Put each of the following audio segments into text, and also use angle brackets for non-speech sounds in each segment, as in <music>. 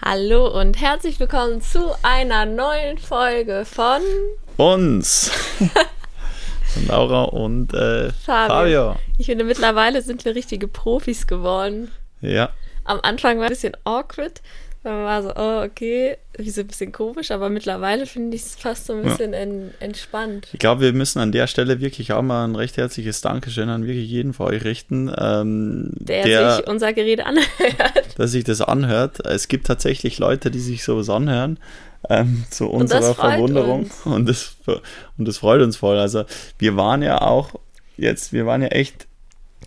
Hallo und herzlich willkommen zu einer neuen Folge von uns. <laughs> von Laura und äh, Fabio. Fabio. Ich finde, mittlerweile sind wir richtige Profis geworden. Ja. Am Anfang war es ein bisschen awkward, man war so, oh, okay, wie so ein bisschen komisch, aber mittlerweile finde ich es fast so ein bisschen ja. en entspannt. Ich glaube, wir müssen an der Stelle wirklich auch mal ein recht herzliches Dankeschön an wirklich jeden von euch richten, ähm, der, der, sich unser Gerät anhört. Dass sich das anhört. Es gibt tatsächlich Leute, die sich sowas anhören. Ähm, zu unserer Verwunderung. Uns. Und das, und das freut uns voll. Also wir waren ja auch jetzt, wir waren ja echt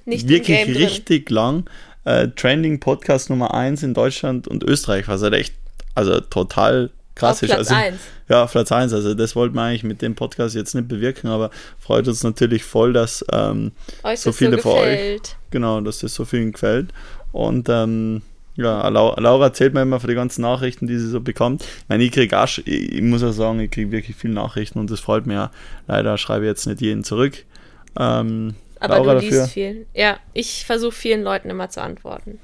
Nicht wirklich richtig lang äh, Trending Podcast Nummer 1 in Deutschland und Österreich, was halt echt, also total krass Auf ist. Platz also, 1. Ja, Platz 1. Also das wollten wir eigentlich mit dem Podcast jetzt nicht bewirken, aber freut uns natürlich voll, dass ähm, so viele so von euch, genau, dass das so vielen gefällt. Und ähm, ja, Laura erzählt mir immer von den ganzen Nachrichten, die sie so bekommt. Ich meine, ich kriege auch, ich muss auch sagen, ich kriege wirklich viele Nachrichten und das freut mir ja. Leider schreibe ich jetzt nicht jeden zurück. Ähm, aber Laura du liest dafür. viel. Ja, ich versuche vielen Leuten immer zu antworten.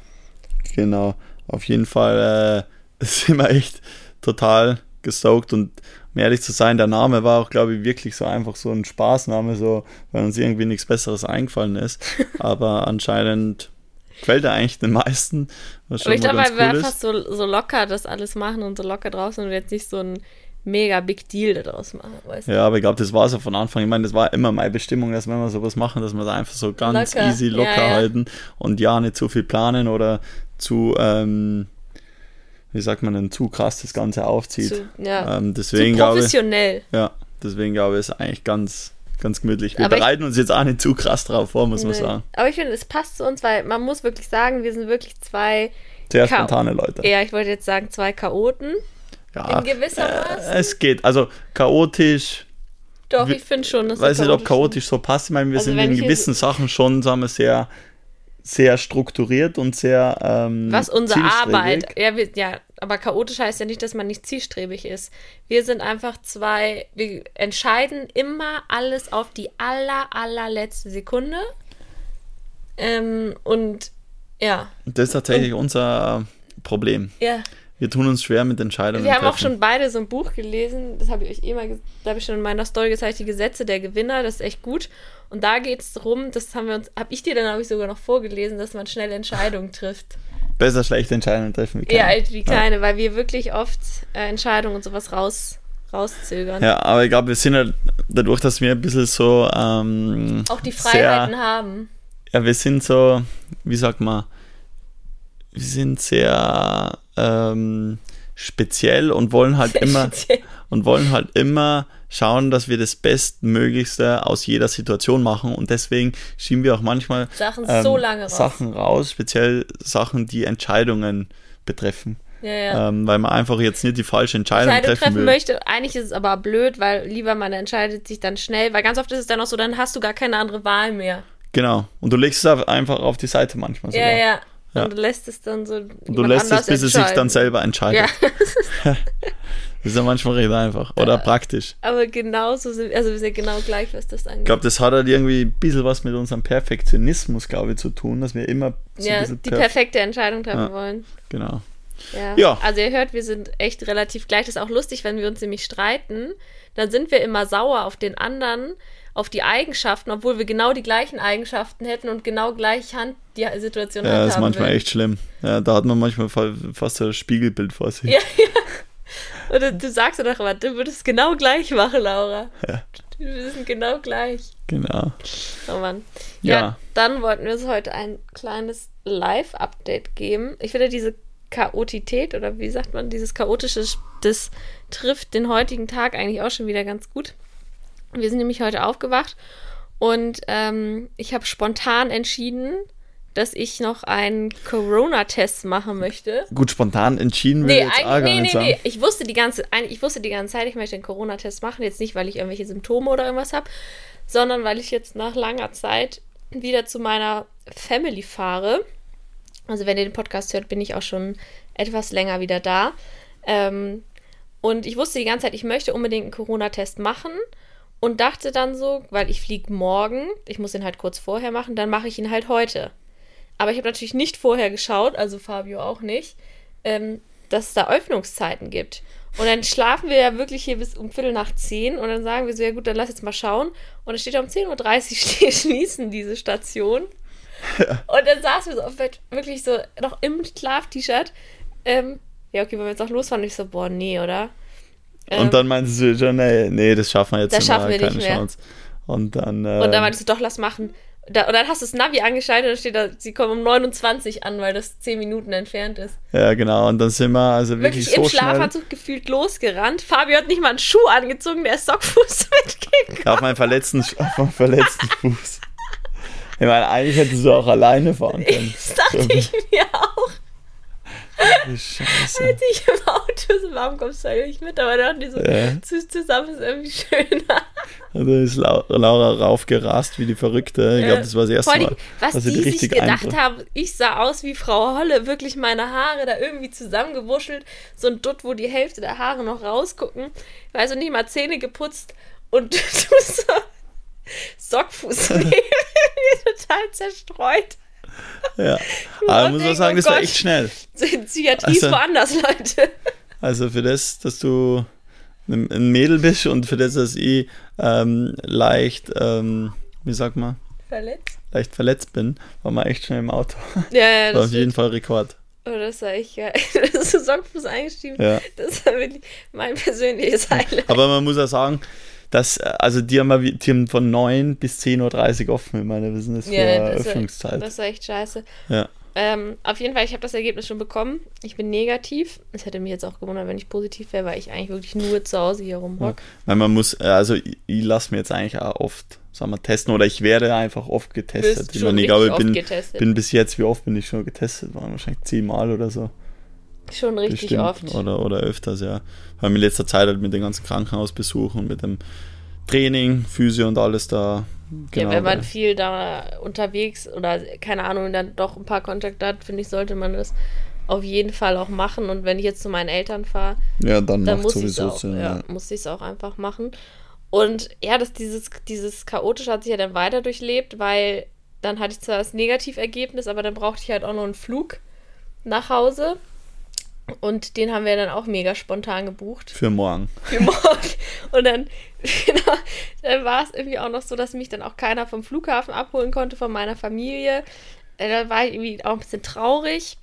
Genau, auf jeden Fall äh, <laughs> sind wir echt total gestoked und um ehrlich zu sein, der Name war auch, glaube ich, wirklich so einfach so ein Spaßname, so, weil uns irgendwie nichts Besseres eingefallen ist. <laughs> Aber anscheinend gefällt er eigentlich den meisten. Was schon Aber ich glaube, weil cool wir einfach so, so locker das alles machen und so locker draußen und jetzt nicht so ein mega Big Deal daraus machen. Weißt du? Ja, aber ich glaube, das war so von Anfang. Ich meine, das war immer meine Bestimmung, dass wenn wir sowas machen, dass wir da einfach so ganz locker. easy locker ja, ja. halten und ja, nicht zu viel planen oder zu, ähm, wie sagt man denn, zu krass das Ganze aufzieht. Zu, ja. ähm, deswegen zu professionell. Glaube ich, ja, deswegen glaube ich, ist eigentlich ganz ganz gemütlich. Wir aber bereiten ich, uns jetzt auch nicht zu krass drauf vor, muss nee. man sagen. Aber ich finde, es passt zu uns, weil man muss wirklich sagen, wir sind wirklich zwei sehr spontane Leute. Ja, ich wollte jetzt sagen, zwei Chaoten. Ja, in gewisser äh, Es geht. Also chaotisch. Doch, ich finde schon. Ich weiß nicht, ob chaotisch so passt. Ich meine, wir also sind in gewissen Sachen schon, sagen wir, sehr, sehr strukturiert und sehr. Ähm, Was unsere Arbeit. Ja, wir, ja, aber chaotisch heißt ja nicht, dass man nicht zielstrebig ist. Wir sind einfach zwei. Wir entscheiden immer alles auf die aller, allerletzte Sekunde. Ähm, und ja. Das ist tatsächlich und, unser Problem. Ja. Wir tun uns schwer mit Entscheidungen. Wir haben treffen. auch schon beide so ein Buch gelesen, das habe ich euch eh mal, da habe ich schon in meiner Story gezeigt, die Gesetze der Gewinner, das ist echt gut. Und da geht es darum, das haben wir uns, habe ich dir dann, habe ich sogar noch vorgelesen, dass man schnell Entscheidungen trifft. Besser schlechte Entscheidungen treffen wie keine. Ja, wie keine, ja. weil wir wirklich oft äh, Entscheidungen und sowas raus, rauszögern. Ja, aber ich glaube, wir sind halt dadurch, dass wir ein bisschen so ähm, auch die Freiheiten sehr, haben. Ja, wir sind so, wie sagt man, sind sehr ähm, speziell und wollen halt sehr immer speziell. und wollen halt immer schauen, dass wir das Bestmöglichste aus jeder Situation machen und deswegen schieben wir auch manchmal Sachen ähm, so lange raus. Sachen raus, speziell Sachen, die Entscheidungen betreffen. Ja, ja. Ähm, weil man einfach jetzt nicht die falsche Entscheidung, Entscheidung treffen, treffen möchte. Eigentlich ist es aber blöd, weil lieber man entscheidet sich dann schnell, weil ganz oft ist es dann auch so, dann hast du gar keine andere Wahl mehr. Genau. Und du legst es einfach auf die Seite manchmal sogar. Ja, ja. Ja. Und du lässt es dann so. Du lässt es, bis es sich dann selber entscheidet. Ja. das <laughs> ist ja manchmal recht einfach. Oder ja. praktisch. Aber genauso sind also wir sind genau gleich, was das angeht. Ich glaube, das hat halt irgendwie ein bisschen was mit unserem Perfektionismus, glaube ich, zu tun, dass wir immer so ja, die perf perfekte Entscheidung treffen wollen. Genau. Ja. ja. Also ihr hört, wir sind echt relativ gleich. Das ist auch lustig, wenn wir uns nämlich streiten, dann sind wir immer sauer auf den anderen, auf die Eigenschaften, obwohl wir genau die gleichen Eigenschaften hätten und genau gleich Hand die Situation Ja, das ist manchmal will. echt schlimm. Ja, da hat man manchmal fast ein Spiegelbild vor sich. Ja, ja. Oder du sagst doch immer, du würdest genau gleich machen, Laura. Ja. Wir sind genau gleich. Genau. Oh Mann. Ja, ja dann wollten wir uns heute ein kleines Live-Update geben. Ich finde diese Chaotität oder wie sagt man, dieses chaotische, das trifft den heutigen Tag eigentlich auch schon wieder ganz gut. Wir sind nämlich heute aufgewacht und ähm, ich habe spontan entschieden, dass ich noch einen Corona-Test machen möchte. Gut, spontan entschieden nee, jetzt auch nee, nee, nee. Ich wusste die ganze, ich wusste die ganze Zeit, ich möchte einen Corona-Test machen. Jetzt nicht, weil ich irgendwelche Symptome oder irgendwas habe, sondern weil ich jetzt nach langer Zeit wieder zu meiner Family fahre. Also wenn ihr den Podcast hört, bin ich auch schon etwas länger wieder da. Ähm, und ich wusste die ganze Zeit, ich möchte unbedingt einen Corona-Test machen und dachte dann so, weil ich fliege morgen, ich muss ihn halt kurz vorher machen, dann mache ich ihn halt heute. Aber ich habe natürlich nicht vorher geschaut, also Fabio auch nicht, ähm, dass es da Öffnungszeiten gibt. Und dann schlafen wir ja wirklich hier bis um Viertel nach zehn und dann sagen wir so, ja gut, dann lass jetzt mal schauen. Und dann steht um 10.30 Uhr <laughs> schließen diese Station. Ja. <laughs> Und dann saßen wir so auf Bett, wirklich so noch im Schlaf-T-Shirt. Ähm, ja, okay, wenn wir jetzt auch losfahren, ich so, boah, nee, oder? Ähm, und dann meinst du schon, nee, nee, das schaffen wir jetzt das schaffen wir keine nicht mehr. Chance. Und dann. Äh, und dann meinst du, doch, lass machen. Da, und dann hast du das Navi angeschaltet und dann steht da, sie kommen um 29 an, weil das 10 Minuten entfernt ist. Ja, genau. Und dann sind wir also wirklich, wirklich so im Schlafanzug gefühlt losgerannt. Fabio hat nicht mal einen Schuh angezogen, der ist Sockfuß <laughs> mitgegangen. Ja, auf meinen verletzten, auf meinen verletzten <laughs> Fuß. Ich meine, eigentlich hättest du auch alleine fahren <laughs> können. Das dachte ich mir auch. Scheiße. Als ich im Auto so, warum kommst du eigentlich mit? Aber dann die so, ja. zusammen ist irgendwie schöner. Da ist Laura raufgerast wie die Verrückte. Ich glaube, das war das erste Mal. Was die, die sich gedacht Eindruck. haben, ich sah aus wie Frau Holle, wirklich meine Haare da irgendwie zusammengewuschelt. So ein Dutt, wo die Hälfte der Haare noch rausgucken. Also nicht mal Zähne geputzt und du <laughs> so Sockfuß neben mir total zerstreut. Ja, <laughs> aber muss man sagen, oh das war echt schnell. Psychiatrie also, woanders, Leute. Also für das, dass du ein Mädel bist und für das, dass ich ähm, leicht, ähm, wie sagt man? Verletzt? Leicht verletzt bin, war man echt schnell im Auto. Ja, ja, das war auf jeden Fall Rekord. Oh, das war echt geil. <laughs> Das ist Sockfuß eingestiegen. Ja. Das war wirklich mein persönliches <laughs> Highlight. Aber man muss auch sagen, dass, also die haben, die haben von 9 bis 10.30 Uhr offen. Ich meine, wir sind das für ja, das Öffnungszeit. War, das war echt scheiße. Ja. Ähm, auf jeden Fall, ich habe das Ergebnis schon bekommen. Ich bin negativ. Es hätte mich jetzt auch gewundert, wenn ich positiv wäre, weil ich eigentlich wirklich nur zu Hause hier rumhocke. Ja. man muss, äh, also ich, ich lasse mir jetzt eigentlich auch oft, sagen wir, testen oder ich werde einfach oft getestet. ich meine, ich glaube, bin, bin bis jetzt, wie oft bin ich schon getestet? Waren wahrscheinlich zehnmal oder so. Schon richtig Bestimmt. oft. Oder, oder öfters, ja. Weil in letzter Zeit halt mit den ganzen Krankenhausbesuchen, mit dem Training, Physio und alles da. Genau, ja, wenn man viel da unterwegs oder keine Ahnung, dann doch ein paar Kontakte hat, finde ich, sollte man das auf jeden Fall auch machen. Und wenn ich jetzt zu meinen Eltern fahre, ja, dann, dann muss ich es auch, Sinn, ja, ja. muss auch einfach machen. Und ja, das, dieses, dieses Chaotische hat sich ja dann weiter durchlebt, weil dann hatte ich zwar das Negativergebnis, aber dann brauchte ich halt auch noch einen Flug nach Hause. Und den haben wir dann auch mega spontan gebucht. Für morgen. Für morgen. Und dann, <laughs> genau, dann war es irgendwie auch noch so, dass mich dann auch keiner vom Flughafen abholen konnte, von meiner Familie. Äh, da war ich irgendwie auch ein bisschen traurig.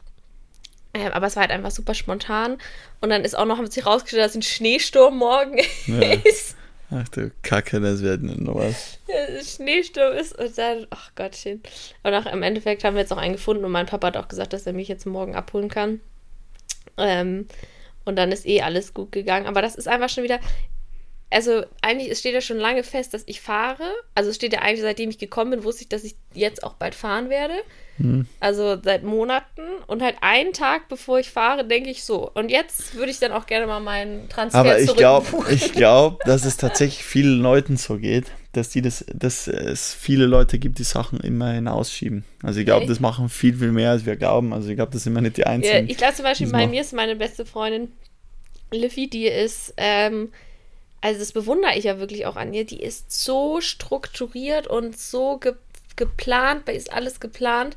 Ähm, aber es war halt einfach super spontan. Und dann ist auch noch, haben sich rausgestellt, dass ein Schneesturm morgen ja. <laughs> ist. Ach du Kacke, das wird noch was. Ja, Schneesturm ist und dann, ach Gottchen. Und auch im Endeffekt haben wir jetzt noch einen gefunden und mein Papa hat auch gesagt, dass er mich jetzt morgen abholen kann. Ähm, und dann ist eh alles gut gegangen. Aber das ist einfach schon wieder. Also eigentlich, es steht ja schon lange fest, dass ich fahre. Also es steht ja eigentlich, seitdem ich gekommen bin, wusste ich, dass ich jetzt auch bald fahren werde. Mhm. Also seit Monaten. Und halt einen Tag bevor ich fahre, denke ich so. Und jetzt würde ich dann auch gerne mal meinen Transfer Aber ich glaube, ich glaube, dass es tatsächlich vielen Leuten so geht dass die das, dass es viele Leute gibt, die Sachen immer hinausschieben. Also ich glaube, das machen viel, viel mehr, als wir glauben. Also ich glaube, das sind immer nicht die Einzigen. Ja, ich glaube zum Beispiel, bei mir ist meine beste Freundin Liffy, die ist, ähm, also das bewundere ich ja wirklich auch an ihr, die ist so strukturiert und so ge geplant, bei ist alles geplant.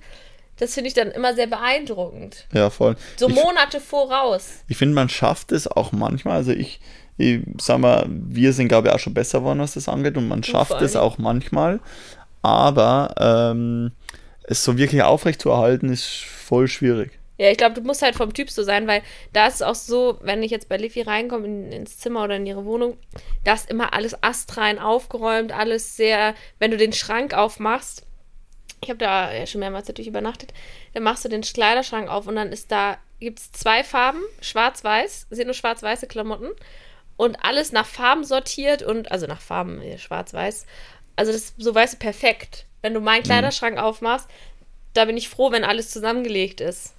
Das finde ich dann immer sehr beeindruckend. Ja, voll. So Monate ich, voraus. Ich finde, man schafft es auch manchmal. Also ich, ich sag mal, wir sind, glaube ich, auch schon besser geworden, was das angeht und man schafft es auch manchmal. Aber ähm, es so wirklich aufrecht zu erhalten, ist voll schwierig. Ja, ich glaube, du musst halt vom Typ so sein, weil da ist es auch so, wenn ich jetzt bei Liffy reinkomme in, ins Zimmer oder in ihre Wohnung, da ist immer alles astrein aufgeräumt, alles sehr, wenn du den Schrank aufmachst, ich habe da ja schon mehrmals natürlich übernachtet, dann machst du den Kleiderschrank auf und dann ist da, gibt es zwei Farben, schwarz-weiß, sind nur schwarz-weiße Klamotten und alles nach Farben sortiert und, also nach Farben, schwarz-weiß. Also das so weißt du perfekt. Wenn du meinen mhm. Kleiderschrank mhm. aufmachst, da bin ich froh, wenn alles zusammengelegt ist.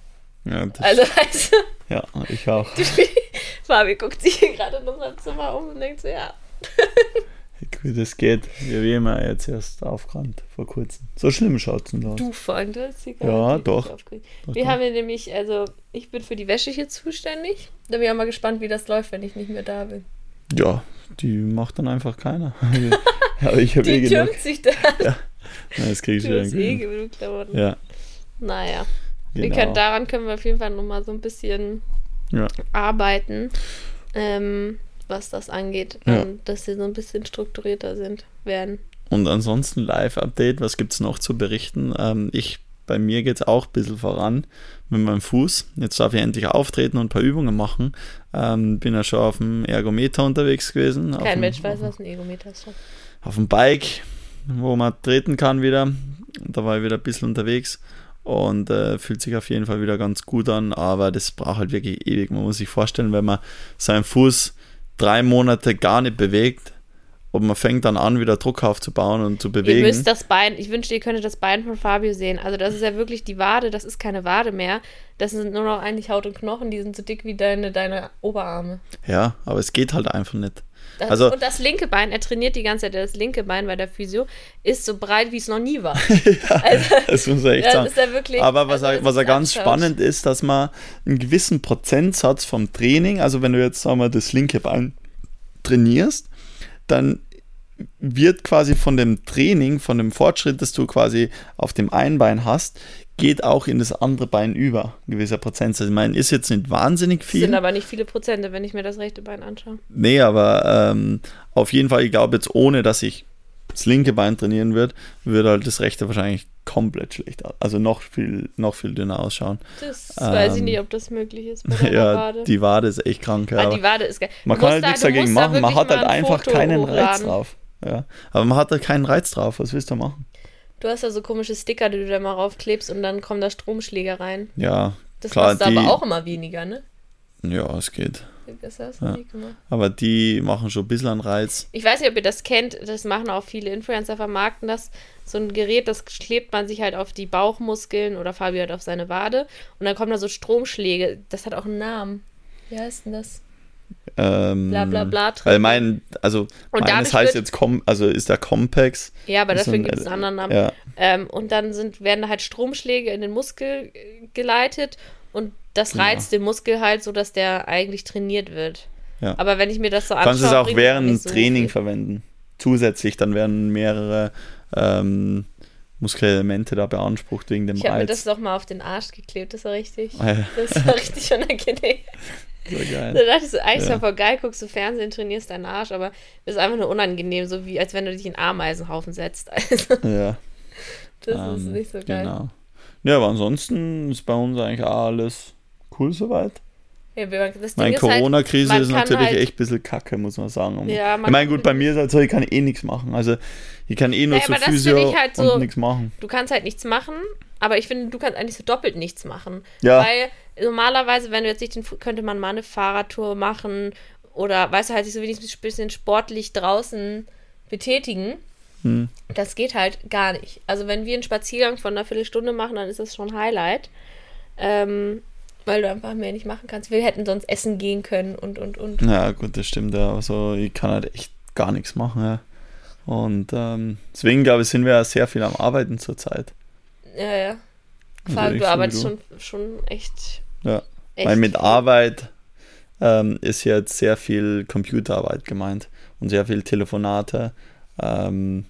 Ja, also weißt du. Ja, ich auch. <laughs> Fabi guckt sich hier gerade in unserem Zimmer um und denkt so, ja. <laughs> <laughs> Wie das geht. Wir haben ja jetzt erst aufgerannt vor kurzem. So schlimm schaut es aus. Du ist egal. Ja, doch. doch. Wir doch. haben ja nämlich, also ich bin für die Wäsche hier zuständig. Da bin ich auch mal gespannt, wie das läuft, wenn ich nicht mehr da bin. Ja, die macht dann einfach keiner. <laughs> Aber ich habe eh genug. sich da. Ja. Na, das kriege ich du eh genug Klamotten. Ja. Naja. Genau. Wir können, daran können wir auf jeden Fall nochmal so ein bisschen ja. arbeiten, ähm, was das angeht. Ja. Dass sie so ein bisschen strukturierter sind, werden. Und ansonsten Live-Update, was gibt es noch zu berichten? Ähm, ich, bei mir geht es auch ein bisschen voran mit meinem Fuß. Jetzt darf ich endlich auftreten und ein paar Übungen machen. Ähm, bin ja schon auf dem Ergometer unterwegs gewesen. Kein Mensch weiß, was ein Ergometer ist. Auf dem Bike, wo man treten kann wieder. Da war ich wieder ein bisschen unterwegs und äh, fühlt sich auf jeden Fall wieder ganz gut an, aber das braucht halt wirklich ewig. Man muss sich vorstellen, wenn man seinen Fuß drei Monate gar nicht bewegt, und man fängt dann an, wieder Druck aufzubauen und zu bewegen. Ihr müsst das Bein, ich wünschte, ihr könntet das Bein von Fabio sehen. Also das ist ja wirklich die Wade, das ist keine Wade mehr. Das sind nur noch eigentlich Haut und Knochen, die sind so dick wie deine, deine Oberarme. Ja, aber es geht halt einfach nicht. Das, also, und das linke Bein, er trainiert die ganze Zeit, das linke Bein bei der Physio ist so breit, wie es noch nie war. <laughs> ja, also, das muss er echt sagen. Ist er wirklich, Aber was also, er, was er ganz anschaut. spannend ist, dass man einen gewissen Prozentsatz vom Training, also wenn du jetzt sagen wir, das linke Bein trainierst, dann wird quasi von dem Training, von dem Fortschritt, das du quasi auf dem einen Bein hast, geht auch in das andere Bein über, ein gewisser Prozentsatz. Ich meine, ist jetzt nicht wahnsinnig viel. Das sind aber nicht viele Prozente, wenn ich mir das rechte Bein anschaue. Nee, aber ähm, auf jeden Fall, ich glaube jetzt, ohne dass ich das linke Bein trainieren würde, würde halt das rechte wahrscheinlich komplett schlecht aus. Also noch viel, noch viel dünner ausschauen. Das ähm, weiß ich nicht, ob das möglich ist bei <laughs> ja, Wade. die Wade ist echt krank. Ja. Ah, die Wade ist geil. Man kann halt nichts dagegen machen, man hat halt ein einfach keinen. Reiz drauf. Ja. Aber man hat da keinen Reiz drauf. Was willst du machen? Du hast ja so komische Sticker, die du da mal raufklebst und dann kommen da Stromschläge rein. Ja. Das klar, kostet die, aber auch immer weniger, ne? Ja, es geht. Das hast du ja. Aber die machen schon ein bisschen einen Reiz. Ich weiß nicht, ob ihr das kennt, das machen auch viele Influencer, vermarkten das. So ein Gerät, das klebt man sich halt auf die Bauchmuskeln oder Fabio halt auf seine Wade und dann kommen da so Stromschläge. Das hat auch einen Namen. Wie heißt denn das? Ähm, bla bla bla. Drin. Weil mein, also und meines heißt jetzt, Com, also ist der Compex. Ja, aber dafür gibt es einen anderen Namen. Ja. Ähm, und dann sind, werden halt Stromschläge in den Muskel geleitet und das reizt ja. den Muskel halt so, dass der eigentlich trainiert wird. Ja. Aber wenn ich mir das so anschaue. Kannst du es auch während so Training viel. verwenden. Zusätzlich, dann werden mehrere ähm, Muskelelemente da beansprucht wegen dem ich Reiz. Ich habe mir das doch mal auf den Arsch geklebt, das war richtig, ja. das war richtig <laughs> unangenehm. So geil. Da dachte ich so, eigentlich ja. voll geil, guckst du Fernsehen, trainierst deinen Arsch, aber das ist einfach nur unangenehm, so wie als wenn du dich in Ameisenhaufen setzt. <laughs> Also, ja. Das ähm, ist nicht so geil. Genau. Ja, aber ansonsten ist bei uns eigentlich alles cool soweit. Ja, Meine halt, Corona-Krise ist, natürlich halt, echt ein bisschen kacke, muss man sagen. Ja, man ich meine, gut, bei mir ist halt so, ich kann eh nichts machen. Also, ich kann eh nur ja, zur Physio halt so, und nichts machen. Du kannst halt nichts machen, aber ich finde, du kannst eigentlich so doppelt nichts machen. Ja. Weil normalerweise, wenn du jetzt nicht den, könnte man mal eine Fahrradtour machen oder, weißt du, halt sich so wenigstens ein bisschen sportlich draußen betätigen. Hm. Das geht halt gar nicht. Also, wenn wir einen Spaziergang von einer Viertelstunde machen, dann ist das schon Highlight. Ähm, weil du einfach mehr nicht machen kannst. Wir hätten sonst essen gehen können und, und, und. Ja, gut, das stimmt. Ja. Also, ich kann halt echt gar nichts machen. Ja. Und ähm, deswegen, glaube ich, sind wir ja sehr viel am Arbeiten zurzeit. Ja, ja. Vor allem, also du arbeitest schon, schon echt. Ja, echt weil mit. Arbeit ähm, ist jetzt sehr viel Computerarbeit gemeint und sehr viel Telefonate ähm,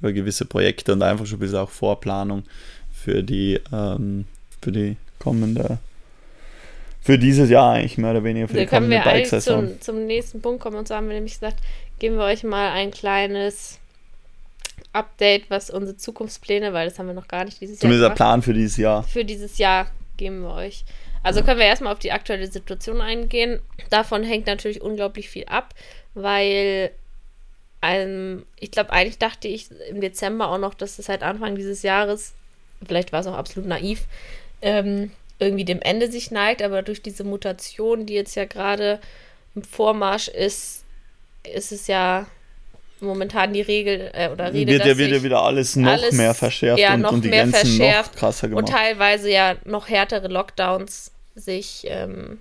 über gewisse Projekte und einfach schon ein bisschen auch Vorplanung für die, ähm, für die kommende, für dieses Jahr eigentlich mehr oder weniger für da die kommende Bike-Saison. Zum, zum nächsten Punkt kommen und so haben wir nämlich gesagt, geben wir euch mal ein kleines Update, was unsere Zukunftspläne, weil das haben wir noch gar nicht dieses Zumindest Jahr. Zumindest der Plan für dieses Jahr. Für dieses Jahr geben wir euch. Also können wir erstmal auf die aktuelle Situation eingehen. Davon hängt natürlich unglaublich viel ab, weil ähm, ich glaube, eigentlich dachte ich im Dezember auch noch, dass es halt Anfang dieses Jahres, vielleicht war es auch absolut naiv, ähm, irgendwie dem Ende sich neigt, aber durch diese Mutation, die jetzt ja gerade im Vormarsch ist, ist es ja momentan die Regel äh, oder Rede, wird ja wieder, wieder alles noch alles, mehr verschärft ja, und, und, die Grenzen noch krasser gemacht. Und teilweise ja noch härtere Lockdowns sich ähm,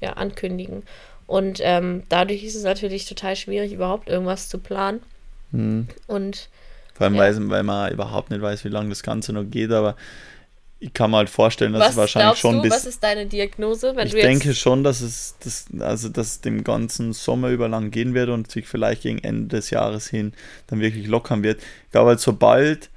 ja, ankündigen. Und ähm, dadurch ist es natürlich total schwierig, überhaupt irgendwas zu planen. Hm. Und vor allem, ja. weil, weil man überhaupt nicht weiß, wie lange das Ganze noch geht, aber ich kann mir halt vorstellen, dass was es wahrscheinlich schon du, bis. Was ist deine Diagnose? ich denke schon, dass es das, also dass dem ganzen Sommer über lang gehen wird und sich vielleicht gegen Ende des Jahres hin dann wirklich lockern wird. Ich glaube halt, sobald,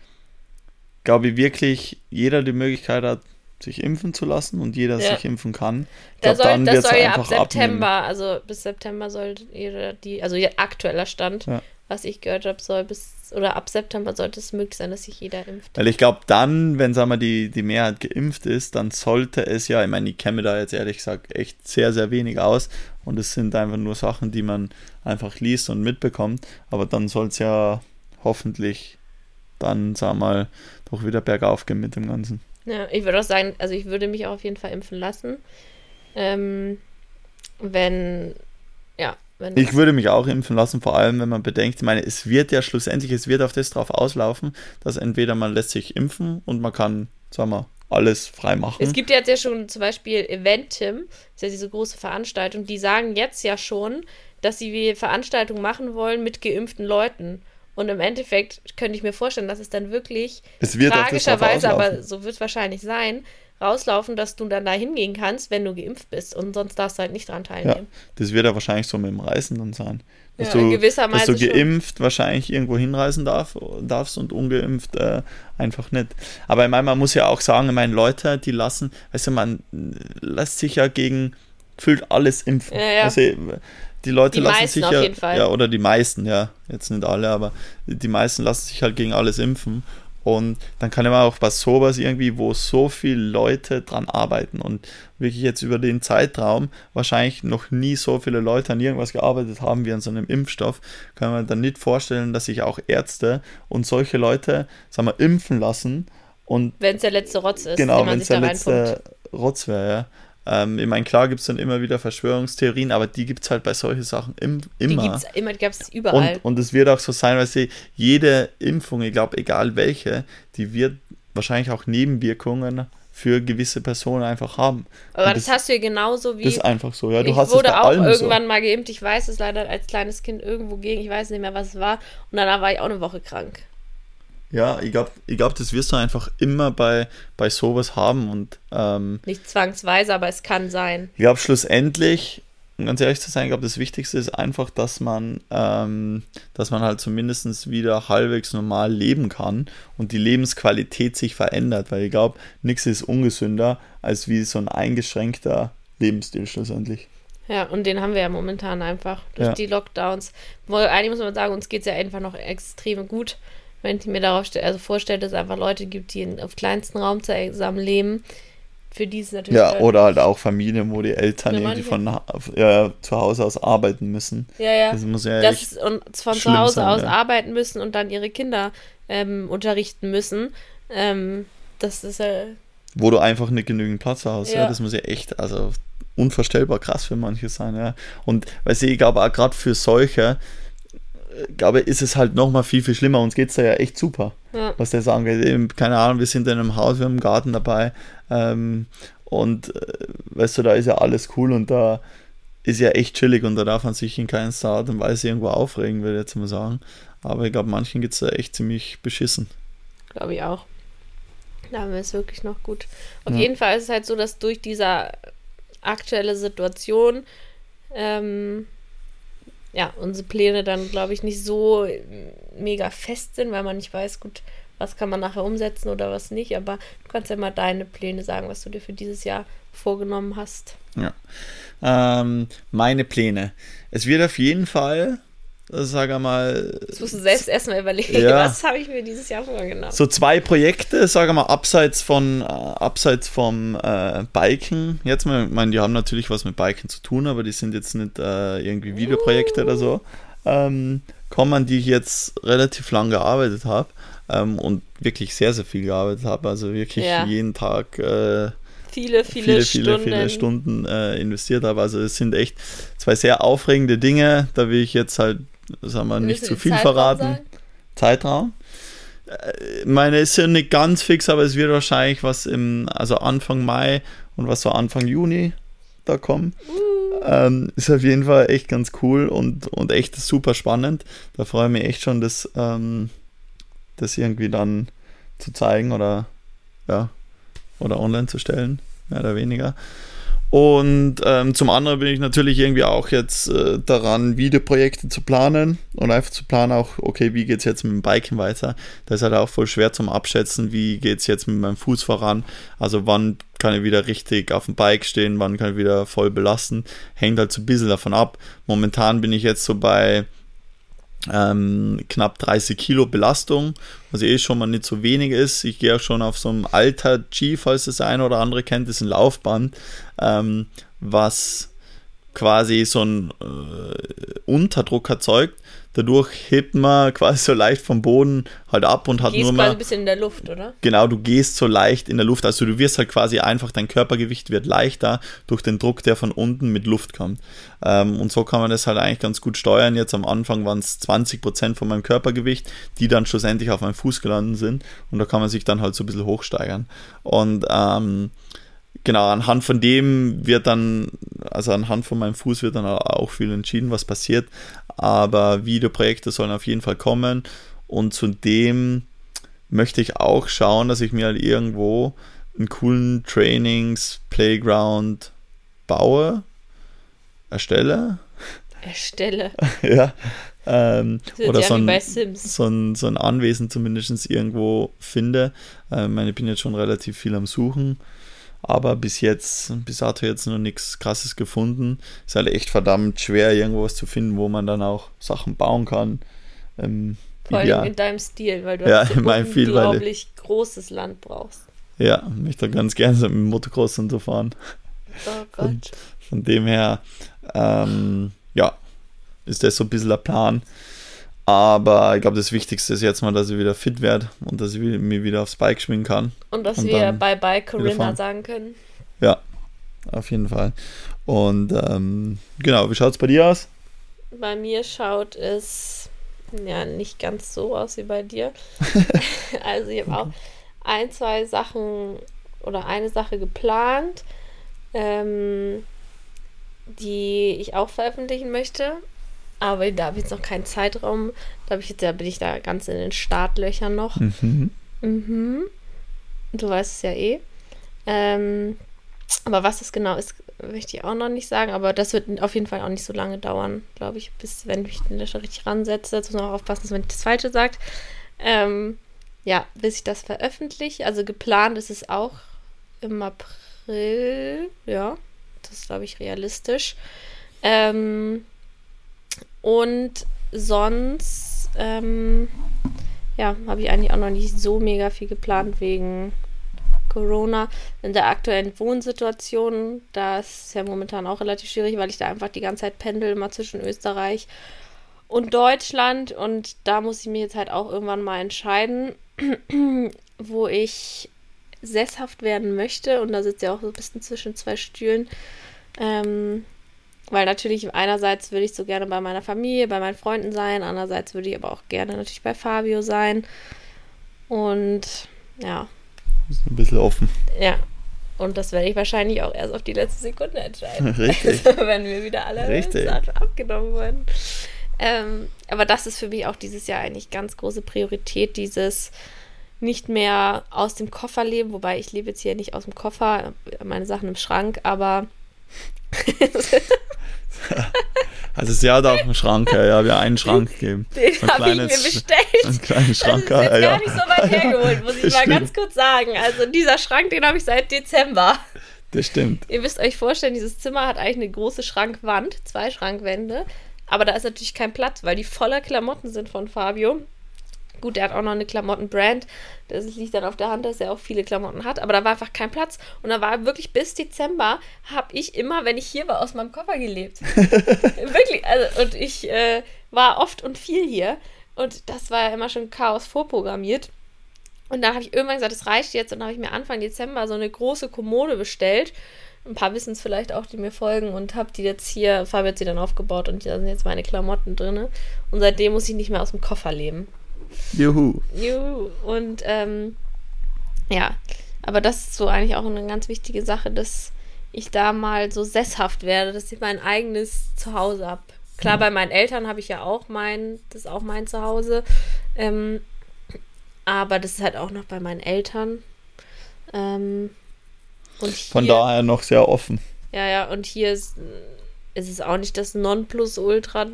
glaube ich, wirklich jeder die Möglichkeit hat, sich impfen zu lassen und jeder ja. sich impfen kann. Ich da glaub, soll, das soll ja ab September, abnehmen. also bis September soll jeder die, also aktueller Stand, ja. was ich gehört habe, soll bis oder ab September sollte es möglich sein, dass sich jeder impft. Weil ich glaube, dann, wenn sagen wir, die, die Mehrheit geimpft ist, dann sollte es ja, ich meine, ich kenne da jetzt ehrlich gesagt echt sehr, sehr wenig aus und es sind einfach nur Sachen, die man einfach liest und mitbekommt, aber dann soll es ja hoffentlich dann, sagen wir mal, doch wieder bergauf gehen mit dem Ganzen. Ja, ich würde auch sagen, also ich würde mich auch auf jeden Fall impfen lassen. Ähm, wenn, ja, wenn. Ich würde mich auch impfen lassen, vor allem wenn man bedenkt, ich meine, es wird ja schlussendlich, es wird auf das drauf auslaufen, dass entweder man lässt sich impfen und man kann, sagen wir, alles frei machen. Es gibt jetzt ja schon zum Beispiel Eventim, das ist ja diese große Veranstaltung, die sagen jetzt ja schon, dass sie Veranstaltungen machen wollen mit geimpften Leuten. Und im Endeffekt könnte ich mir vorstellen, dass es dann wirklich es wird tragischerweise, aber so wird es wahrscheinlich sein, rauslaufen, dass du dann da hingehen kannst, wenn du geimpft bist und sonst darfst du halt nicht dran teilnehmen. Ja, das wird ja wahrscheinlich so mit dem Reisen dann sein. Dass, ja, du, dass du geimpft schon. wahrscheinlich irgendwo hinreisen darf, darfst und ungeimpft äh, einfach nicht. Aber ich meine, man muss ja auch sagen, ich meine, Leute, die lassen, weißt du, man lässt sich ja gegen gefühlt alles impfen. Ja, ja. Also, die Leute die lassen sich ja, ja, oder die meisten, ja, jetzt nicht alle, aber die meisten lassen sich halt gegen alles impfen. Und dann kann man auch bei sowas irgendwie, wo so viele Leute dran arbeiten und wirklich jetzt über den Zeitraum wahrscheinlich noch nie so viele Leute an irgendwas gearbeitet haben wie an so einem Impfstoff, kann man dann nicht vorstellen, dass sich auch Ärzte und solche Leute, sagen wir, impfen lassen. Und wenn es der letzte Rotz ist, genau, wenn es der letzte Rotz wäre, ja. Ähm, ich meine, klar gibt es dann immer wieder Verschwörungstheorien, aber die gibt es halt bei solchen Sachen im, immer. Die gibt es immer, die gab es überall. Und, es wird auch so sein, weil sie jede Impfung, ich glaube, egal welche, die wird wahrscheinlich auch Nebenwirkungen für gewisse Personen einfach haben. Aber das, das, hast du ja genauso wie. Das ist einfach so, ja. Du ich hast wurde es bei auch irgendwann so. mal geimpft. Ich weiß es leider als kleines Kind irgendwo gegen. Ich weiß nicht mehr, was es war. Und danach war ich auch eine Woche krank. Ja, ich glaube, ich glaub, das wirst du einfach immer bei, bei sowas haben und ähm, nicht zwangsweise, aber es kann sein. Ich glaube, schlussendlich, um ganz ehrlich zu sein, ich glaube, das Wichtigste ist einfach, dass man, ähm, dass man halt zumindest wieder halbwegs normal leben kann und die Lebensqualität sich verändert, weil ich glaube, nichts ist ungesünder als wie so ein eingeschränkter Lebensstil schlussendlich. Ja, und den haben wir ja momentan einfach durch ja. die Lockdowns. Eigentlich muss man sagen, uns geht es ja einfach noch extrem gut wenn ich mir darauf also vorstelle, dass es einfach Leute gibt, die in, auf kleinsten Raum zusammen leben, für die ist natürlich. Ja, oder halt auch Familien, wo die Eltern irgendwie von ja, zu Hause aus arbeiten müssen. Ja, ja. Das muss ja das ist, und von zu Hause sein, aus ja. arbeiten müssen und dann ihre Kinder ähm, unterrichten müssen. Ähm, das ist ja. Wo du einfach nicht genügend Platz hast, ja. ja. Das muss ja echt, also unvorstellbar krass für manche sein, ja. Und weil ich glaube auch gerade für solche, glaube, ist es halt nochmal viel, viel schlimmer. Uns geht es da ja echt super, ja. was der sagen will. Keine Ahnung, wir sind in einem Haus, wir haben einen Garten dabei. Ähm, und äh, weißt du, da ist ja alles cool und da ist ja echt chillig und da darf man sich in keinster Art und Weise irgendwo aufregen, würde ich jetzt mal sagen. Aber ich glaube, manchen geht es da echt ziemlich beschissen. Glaube ich auch. Da haben wir es wirklich noch gut. Auf ja. jeden Fall ist es halt so, dass durch diese aktuelle Situation ähm, ja, unsere Pläne dann, glaube ich, nicht so mega fest sind, weil man nicht weiß, gut, was kann man nachher umsetzen oder was nicht. Aber du kannst ja mal deine Pläne sagen, was du dir für dieses Jahr vorgenommen hast. Ja. Ähm, meine Pläne. Es wird auf jeden Fall sag mal. Das musst du selbst erstmal überlegen, ja, was habe ich mir dieses Jahr vorgenommen. So zwei Projekte, sag mal, abseits von, äh, abseits vom äh, Biken. Jetzt mal, ich meine, die haben natürlich was mit Biken zu tun, aber die sind jetzt nicht äh, irgendwie Videoprojekte uh. oder so. Ähm, kommen, an die ich jetzt relativ lang gearbeitet habe ähm, und wirklich sehr, sehr viel gearbeitet habe. Also wirklich ja. jeden Tag äh, viele, viele, viele, viele, viele Stunden äh, investiert habe. Also es sind echt zwei sehr aufregende Dinge. Da will ich jetzt halt sagen wir, nicht zu viel Zeitraum verraten. Sein? Zeitraum. Äh, meine ist ja nicht ganz fix, aber es wird wahrscheinlich was im, also Anfang Mai und was so Anfang Juni da kommen. Uh. Ähm, ist auf jeden Fall echt ganz cool und, und echt super spannend. Da freue ich mich echt schon, das, ähm, das irgendwie dann zu zeigen oder ja, oder online zu stellen, mehr oder weniger. Und ähm, zum anderen bin ich natürlich irgendwie auch jetzt äh, daran, Videoprojekte zu planen und einfach zu planen, auch, okay, wie geht es jetzt mit dem Biken weiter? Das ist halt auch voll schwer zum Abschätzen, wie geht es jetzt mit meinem Fuß voran? Also wann kann ich wieder richtig auf dem Bike stehen, wann kann ich wieder voll belasten? Hängt halt so ein bisschen davon ab. Momentan bin ich jetzt so bei ähm, knapp 30 Kilo Belastung, was eh schon mal nicht so wenig ist. Ich gehe auch schon auf so einem Alter G, falls das eine oder andere kennt, ist ein Laufband, ähm, was quasi so einen äh, Unterdruck erzeugt Dadurch hebt man quasi so leicht vom Boden halt ab und hat gehst nur mal. ein bisschen in der Luft, oder? Genau, du gehst so leicht in der Luft. Also du wirst halt quasi einfach, dein Körpergewicht wird leichter durch den Druck, der von unten mit Luft kommt. Ähm, und so kann man das halt eigentlich ganz gut steuern. Jetzt am Anfang waren es 20% von meinem Körpergewicht, die dann schlussendlich auf meinem Fuß gelandet sind. Und da kann man sich dann halt so ein bisschen hochsteigern. Und ähm, genau, anhand von dem wird dann, also anhand von meinem Fuß wird dann auch viel entschieden, was passiert. Aber Videoprojekte sollen auf jeden Fall kommen. Und zudem möchte ich auch schauen, dass ich mir halt irgendwo einen coolen Trainings-Playground baue, erstelle. Erstelle. <laughs> ja. Ähm, oder so ein, so, ein, so ein Anwesen zumindest irgendwo finde. Ähm, ich bin jetzt schon relativ viel am Suchen. Aber bis jetzt, bis dato jetzt noch nichts krasses gefunden. Ist halt echt verdammt schwer, irgendwas zu finden, wo man dann auch Sachen bauen kann. Ähm, Vor allem in deinem Stil, weil du ja, in meinem Stil, unglaublich großes Land brauchst. Ja, möchte ganz gerne so mit dem Motocross und so fahren. Oh Gott. Von, von dem her, ähm, ja, ist das so ein bisschen der Plan. Aber ich glaube, das Wichtigste ist jetzt mal, dass ich wieder fit werde und dass ich mir wieder aufs Bike schwingen kann. Und dass und wir Bye Bye Corinna sagen können. Ja, auf jeden Fall. Und ähm, genau, wie schaut es bei dir aus? Bei mir schaut es ja nicht ganz so aus wie bei dir. <laughs> <laughs> also ich habe auch ein, zwei Sachen oder eine Sache geplant, ähm, die ich auch veröffentlichen möchte. Aber da habe ich jetzt noch keinen Zeitraum. Da, ich jetzt, da bin ich da ganz in den Startlöchern noch. Mhm. Mhm. Du weißt es ja eh. Ähm, aber was das genau ist, möchte ich auch noch nicht sagen. Aber das wird auf jeden Fall auch nicht so lange dauern, glaube ich, bis wenn ich den Löcher richtig ransetze. Jetzt muss man auch aufpassen, dass man nicht das Falsche sagt. Ähm, ja, bis ich das veröffentliche. Also geplant ist es auch im April. Ja, das ist, glaube ich, realistisch. Ähm, und sonst, ähm, ja, habe ich eigentlich auch noch nicht so mega viel geplant wegen Corona. In der aktuellen Wohnsituation, da ist ja momentan auch relativ schwierig, weil ich da einfach die ganze Zeit pendel, immer zwischen Österreich und Deutschland. Und da muss ich mich jetzt halt auch irgendwann mal entscheiden, <clears throat> wo ich sesshaft werden möchte. Und da sitzt ja auch so ein bisschen zwischen zwei Stühlen. Ähm, weil natürlich einerseits würde ich so gerne bei meiner Familie, bei meinen Freunden sein, andererseits würde ich aber auch gerne natürlich bei Fabio sein. Und ja. Ist ein bisschen offen. Ja. Und das werde ich wahrscheinlich auch erst auf die letzte Sekunde entscheiden. <laughs> Richtig. Also, <laughs> wenn wir wieder alle Richtig. abgenommen wurden. Ähm, aber das ist für mich auch dieses Jahr eigentlich ganz große Priorität, dieses nicht mehr aus dem Koffer leben, wobei ich lebe jetzt hier nicht aus dem Koffer, meine Sachen im Schrank, aber <laughs> Also sie hat auch einen Schrank, ja, ja, wir einen Schrank gegeben. <laughs> Den habe ich mir bestellt. Einen kleinen Schrank, das ist jetzt ja, gar nicht so weit hergeholt, muss ich mal ganz kurz sagen. Also dieser Schrank, den habe ich seit Dezember. Das stimmt. Ihr müsst euch vorstellen, dieses Zimmer hat eigentlich eine große Schrankwand, zwei Schrankwände. Aber da ist natürlich kein Platz, weil die voller Klamotten sind von Fabio. Gut, der hat auch noch eine Klamottenbrand. Das liegt dann auf der Hand, dass er auch viele Klamotten hat. Aber da war einfach kein Platz. Und da war wirklich bis Dezember, habe ich immer, wenn ich hier war, aus meinem Koffer gelebt. <laughs> wirklich. Also, und ich äh, war oft und viel hier. Und das war ja immer schon Chaos vorprogrammiert. Und dann habe ich irgendwann gesagt, es reicht jetzt. Und dann habe ich mir Anfang Dezember so eine große Kommode bestellt. Ein paar wissen es vielleicht auch, die mir folgen. Und habe die jetzt hier, Fabi hat sie dann aufgebaut. Und da sind jetzt meine Klamotten drin. Und seitdem muss ich nicht mehr aus dem Koffer leben. Juhu. Juhu. Und ähm, ja, aber das ist so eigentlich auch eine ganz wichtige Sache, dass ich da mal so sesshaft werde, dass ich mein eigenes Zuhause habe. Klar, ja. bei meinen Eltern habe ich ja auch mein, das ist auch mein Zuhause. Ähm, aber das ist halt auch noch bei meinen Eltern. Ähm, und Von daher noch sehr offen. Ja, ja, und hier ist, ist es auch nicht das Nonplusultra,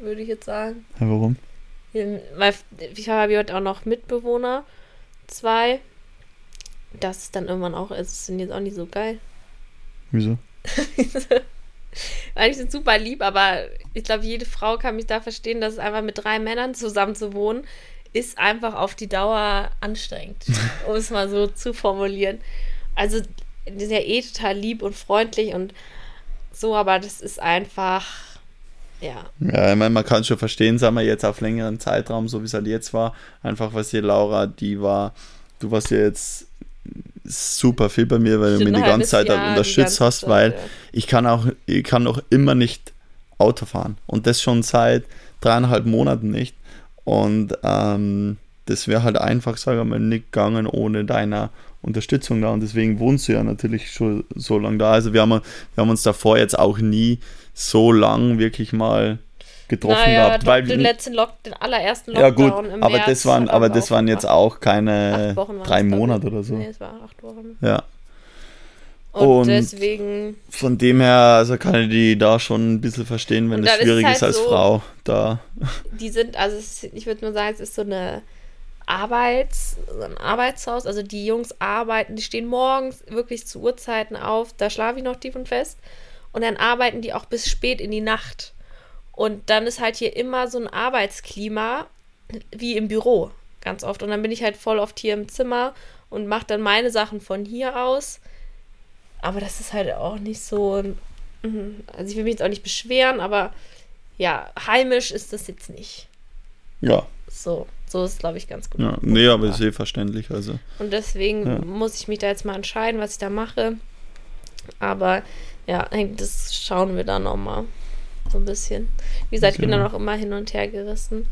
würde ich jetzt sagen. Ja, warum? Hier, weil ich habe heute auch noch Mitbewohner, zwei. Das ist dann irgendwann auch, es sind jetzt auch nicht so geil. Wieso? <laughs> Eigentlich sind super lieb, aber ich glaube, jede Frau kann mich da verstehen, dass es einfach mit drei Männern zusammen zu wohnen, ist einfach auf die Dauer anstrengend, <laughs> um es mal so zu formulieren. Also, die sind ja eh total lieb und freundlich und so, aber das ist einfach, ja. Ja, ich meine, man kann schon verstehen, sagen wir jetzt auf längeren Zeitraum, so wie es halt jetzt war, einfach was hier Laura, die war, du warst ja jetzt super viel bei mir, weil Stimmt, du mir die ganze Zeit halt unterstützt hast, Zeit, weil ja. ich kann auch, ich kann auch immer nicht Auto fahren und das schon seit dreieinhalb Monaten nicht und ähm, das wäre halt einfach, sage ich mal, nicht gegangen ohne deiner Unterstützung da und deswegen wohnst du ja natürlich schon so lange da. Also wir haben, wir haben uns davor jetzt auch nie so lang wirklich mal getroffen naja, gehabt. Weil den letzten Lock, den allerersten Lockdown ja, gut, im aber März das waren, aber das waren jetzt auch keine drei Monate oder so. Nee, es war acht Wochen. Ja. Und, und, deswegen. Von dem her, also kann ich die da schon ein bisschen verstehen, wenn es schwierig ist, halt ist als so, Frau da. Die sind, also ich würde nur sagen, es ist so eine Arbeits, so ein Arbeitshaus. Also die Jungs arbeiten, die stehen morgens wirklich zu Uhrzeiten auf, da schlafe ich noch tief und fest. Und dann arbeiten die auch bis spät in die Nacht. Und dann ist halt hier immer so ein Arbeitsklima wie im Büro, ganz oft. Und dann bin ich halt voll oft hier im Zimmer und mache dann meine Sachen von hier aus. Aber das ist halt auch nicht so. Mhm, also ich will mich jetzt auch nicht beschweren, aber ja, heimisch ist das jetzt nicht. Ja. So, so ist glaube ich ganz gut. Ja, nee, aber ist eh verständlich. Also. Und deswegen ja. muss ich mich da jetzt mal entscheiden, was ich da mache. Aber ja, das schauen wir dann nochmal. So ein bisschen. Wie gesagt, ich bin dann auch immer hin und her gerissen.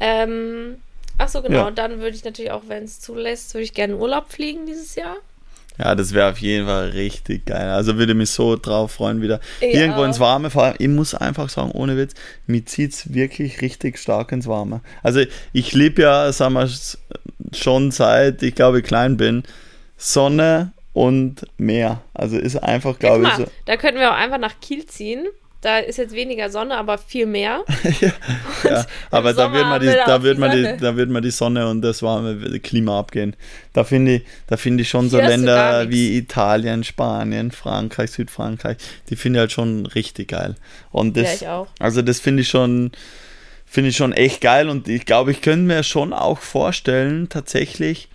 Ähm, ach so, genau. Ja. Dann würde ich natürlich auch, wenn es zulässt, würde ich gerne Urlaub fliegen dieses Jahr. Ja, das wäre auf jeden Fall richtig geil. Also würde mich so drauf freuen, wieder ja. irgendwo ins Warme. Vor allem, ich muss einfach sagen, ohne Witz, mir zieht es wirklich richtig stark ins Warme. Also ich liebe ja, sagen wir, schon seit ich glaube, ich klein bin, Sonne und Meer. Also ist einfach, glaube ich. So da könnten wir auch einfach nach Kiel ziehen. Da ist jetzt weniger Sonne, aber viel mehr. <laughs> ja, ja aber da wird, man die, da, wird man die, da wird man die Sonne und das warme Klima abgehen. Da finde ich, da ich schon Hier so Länder wie Italien, Spanien, Frankreich, Südfrankreich, die finde ich halt schon richtig geil. Und das, ja, ich auch. Also das finde ich schon, finde ich schon echt geil und ich glaube, ich könnte mir schon auch vorstellen, tatsächlich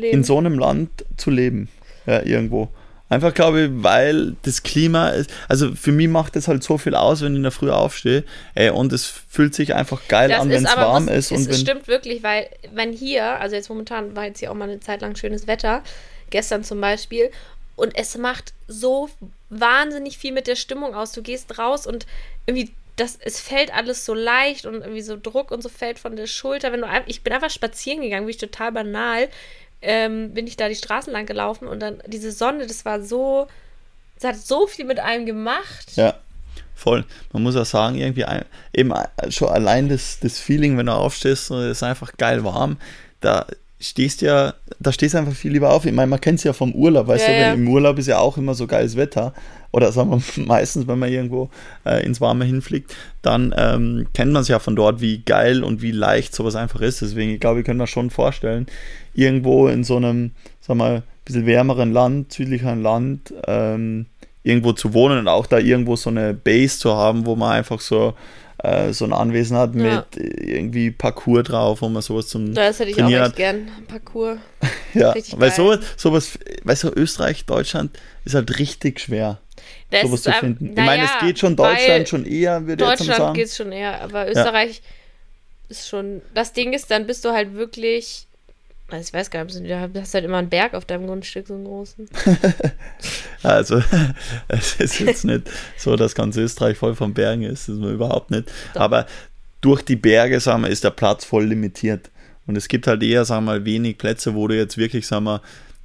in so einem Land zu leben. Ja, irgendwo. Einfach glaube ich, weil das Klima ist, also für mich macht das halt so viel aus, wenn ich in der Früh aufstehe ey, und es fühlt sich einfach geil das an, wenn es warm ist. Es und wenn, stimmt wirklich, weil wenn hier, also jetzt momentan war jetzt hier auch mal eine Zeit lang schönes Wetter, gestern zum Beispiel, und es macht so wahnsinnig viel mit der Stimmung aus. Du gehst raus und irgendwie das, es fällt alles so leicht und irgendwie so Druck und so fällt von der Schulter. Wenn du, ich bin einfach spazieren gegangen, wie ich total banal ähm, bin ich da die Straßen lang gelaufen und dann diese Sonne, das war so, es hat so viel mit einem gemacht. Ja, voll. Man muss auch sagen, irgendwie eben schon allein das, das Feeling, wenn du aufstehst, es ist einfach geil warm. Da stehst ja, da stehst du einfach viel lieber auf. Ich meine, man kennt es ja vom Urlaub, weißt ja, du, ja. im Urlaub ist ja auch immer so geiles Wetter. Oder sagen wir <laughs> meistens, wenn man irgendwo äh, ins Warme hinfliegt, dann ähm, kennt man es ja von dort, wie geil und wie leicht sowas einfach ist. Deswegen, ich glaube, ich könnte mir schon vorstellen, irgendwo in so einem, sag mal, bisschen wärmeren Land, südlicheren Land, ähm, irgendwo zu wohnen und auch da irgendwo so eine Base zu haben, wo man einfach so äh, so ein Anwesen hat ja. mit irgendwie Parcours drauf, wo man sowas zum Das hätte ich Trainieren auch echt gern, Parcours. <laughs> ja, richtig weil sowas, sowas, weißt du, Österreich, Deutschland ist halt richtig schwer. Das sowas zu finden. ich meine, es geht schon Deutschland schon eher, würde ich jetzt sagen. Deutschland geht es schon eher, aber Österreich ja. ist schon. Das Ding ist, dann bist du halt wirklich also ich weiß gar nicht, du hast halt immer einen Berg auf deinem Grundstück, so einen großen. <laughs> also, <laughs> es ist jetzt nicht so, dass ganz Österreich voll von Bergen ist, das ist überhaupt nicht. Doch. Aber durch die Berge, sagen wir, ist der Platz voll limitiert. Und es gibt halt eher, sagen wir, wenig Plätze, wo du jetzt wirklich, sagen wir,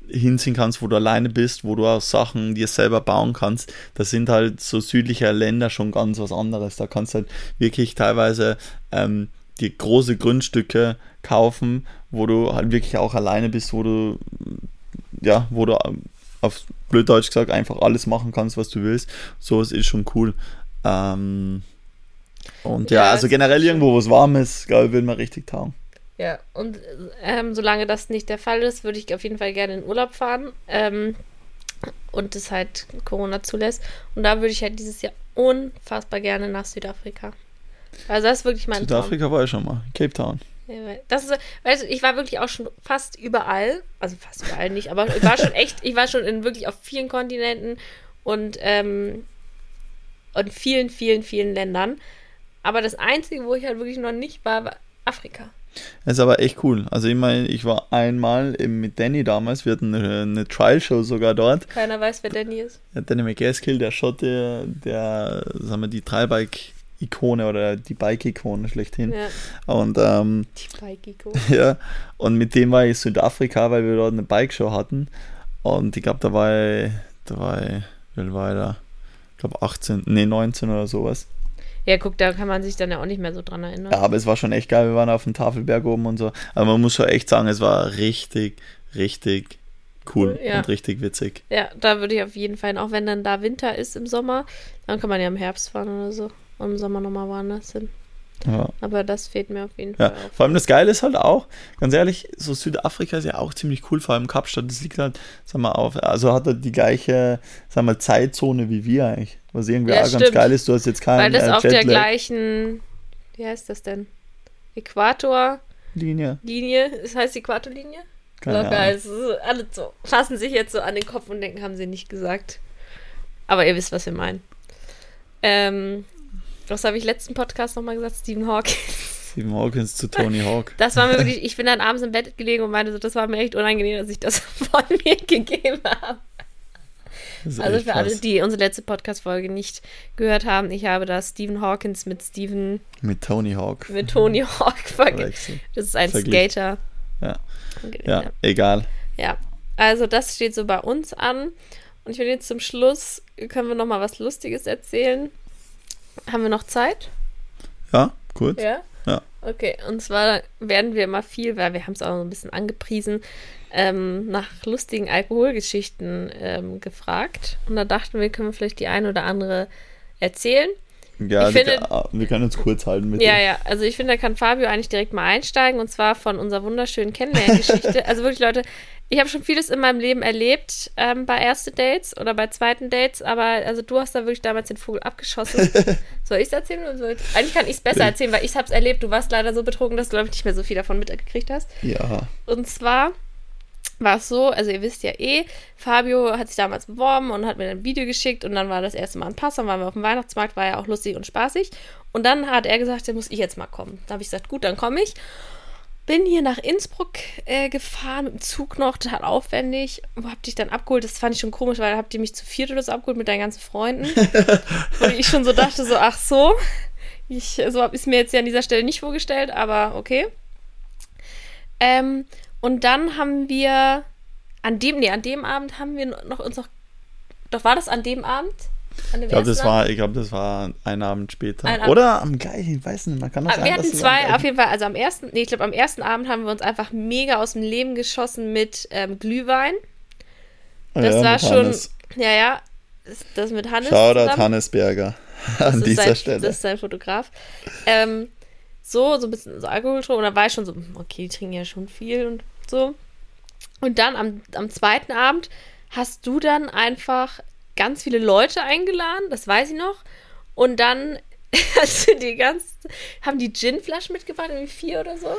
hinziehen kannst, wo du alleine bist, wo du auch Sachen dir selber bauen kannst. Das sind halt so südliche Länder schon ganz was anderes. Da kannst du halt wirklich teilweise ähm, die große Grundstücke kaufen, wo du halt wirklich auch alleine bist, wo du ja, wo du auf blöd Deutsch gesagt, einfach alles machen kannst, was du willst. Sowas ist schon cool. Ähm, und ja, ja also generell irgendwo, wo es warm ist, glaube ich, würde man richtig taugen. Ja, und ähm, solange das nicht der Fall ist, würde ich auf jeden Fall gerne in Urlaub fahren. Ähm, und es halt Corona zulässt. Und da würde ich halt dieses Jahr unfassbar gerne nach Südafrika. Also das ist wirklich mein Südafrika Traum. war ich schon mal. Cape Town. Das ist, weißt du, ich war wirklich auch schon fast überall, also fast überall nicht, aber ich war schon echt, ich war schon in wirklich auf vielen Kontinenten und ähm, und vielen, vielen, vielen Ländern. Aber das Einzige, wo ich halt wirklich noch nicht war, war Afrika. Das ist aber echt cool. Also ich meine, ich war einmal mit Danny damals, wir hatten eine, eine Trial-Show sogar dort. Keiner weiß, wer Danny ist. Ja, Danny McGaskill, der Schotte, der, sagen wir, die Trialbike-Ikone oder die Bike-Ikone schlechthin. Ja. Und, ähm, die Bike-Ikone. <laughs> Ja, und mit dem war ich in Südafrika, weil wir dort eine Bike-Show hatten. Und ich glaube, da war ich, da war ich, wie war ich da? Ich glaube 18, nee, 19 oder sowas. Ja, guck, da kann man sich dann ja auch nicht mehr so dran erinnern. Ja, aber es war schon echt geil. Wir waren auf dem Tafelberg oben und so. Aber man muss schon echt sagen, es war richtig, richtig cool ja. und richtig witzig. Ja, da würde ich auf jeden Fall, auch wenn dann da Winter ist im Sommer, dann kann man ja im Herbst fahren oder so. Und im Sommer nochmal woanders hin. Ja. Aber das fehlt mir auf jeden ja. Fall. Vor allem das Geile ist halt auch, ganz ehrlich, so Südafrika ist ja auch ziemlich cool, vor allem Kapstadt, das liegt halt, sag mal, auf, also hat er die gleiche, sag mal, Zeitzone wie wir eigentlich. Was irgendwie ja, auch stimmt. ganz geil ist, du hast jetzt keinen Weil das äh, auf der gleichen, wie heißt das denn? Äquator. Linie. Linie, das heißt Äquatorlinie? Keine Locker, also alle so, fassen sich jetzt so an den Kopf und denken, haben sie nicht gesagt. Aber ihr wisst, was wir meinen. Ähm, was habe ich letzten Podcast nochmal gesagt? Stephen Hawkins. Stephen Hawkins zu Tony Hawk. <laughs> Das war mir wirklich, ich bin dann abends im Bett gelegen und meinte so, das war mir echt unangenehm, dass ich das <laughs> von mir gegeben habe. Also für alle, die unsere letzte Podcast-Folge nicht gehört haben, ich habe da Stephen Hawkins mit Stephen. Mit Tony Hawk. Mit Tony <laughs> Hawk verglichen. Das ist ein Vergleich. Skater. Ja. ja. ja, egal. Ja, also das steht so bei uns an. Und ich will jetzt zum Schluss, können wir nochmal was Lustiges erzählen. Haben wir noch Zeit? Ja, kurz. Ja? Ja. Okay, und zwar werden wir immer viel, weil wir haben es auch so ein bisschen angepriesen, ähm, nach lustigen Alkoholgeschichten ähm, gefragt. Und da dachten wir, können wir vielleicht die eine oder andere erzählen. Ja, ich finde, wir, wir können uns kurz halten mit Ja, dem. ja, also ich finde, da kann Fabio eigentlich direkt mal einsteigen und zwar von unserer wunderschönen Kennenlerngeschichte. <laughs> also wirklich, Leute, ich habe schon vieles in meinem Leben erlebt ähm, bei ersten Dates oder bei zweiten Dates, aber also du hast da wirklich damals den Vogel abgeschossen. <laughs> soll ich es erzählen? Oder soll ich? Eigentlich kann ich es besser erzählen, weil ich habe es erlebt. Du warst leider so betrogen, dass du, glaube ich, nicht mehr so viel davon mitgekriegt hast. Ja. Und zwar war es so, also ihr wisst ja eh, Fabio hat sich damals beworben und hat mir ein Video geschickt und dann war das erste Mal ein Pass, dann waren wir auf dem Weihnachtsmarkt, war ja auch lustig und spaßig. Und dann hat er gesagt, da muss ich jetzt mal kommen. Da habe ich gesagt, gut, dann komme ich bin hier nach Innsbruck äh, gefahren mit dem Zug noch, total aufwendig. Wo habt dich dann abgeholt? Das fand ich schon komisch, weil habt ihr mich zu viert oder so abgeholt mit deinen ganzen Freunden. <laughs> Wo ich schon so dachte, so, ach so. Ich, so habe ich es mir jetzt ja an dieser Stelle nicht vorgestellt, aber okay. Ähm, und dann haben wir an dem, nee, an dem Abend haben wir noch uns noch. Doch war das an dem Abend? Ich glaube, das, war, das war ein Abend später. Ein Abend. Oder am gleichen, ich weiß nicht, man kann das sagen. Wir hatten zwei, auf jeden Fall, also am ersten, nee, ich glaube, am ersten Abend haben wir uns einfach mega aus dem Leben geschossen mit ähm, Glühwein. Das ja, war schon, Hannes. ja, ja, das, mit Hannes. Shoutout Hannes Berger <laughs> an dieser sein, Stelle. Das ist sein Fotograf. Ähm, so, so ein bisschen so Alkohol getrunken und da war ich schon so, okay, die trinken ja schon viel und so. Und dann am, am zweiten Abend hast du dann einfach ganz viele Leute eingeladen, das weiß ich noch. Und dann <laughs> du die ganz, haben die Ginflaschen mitgebracht, irgendwie vier oder so?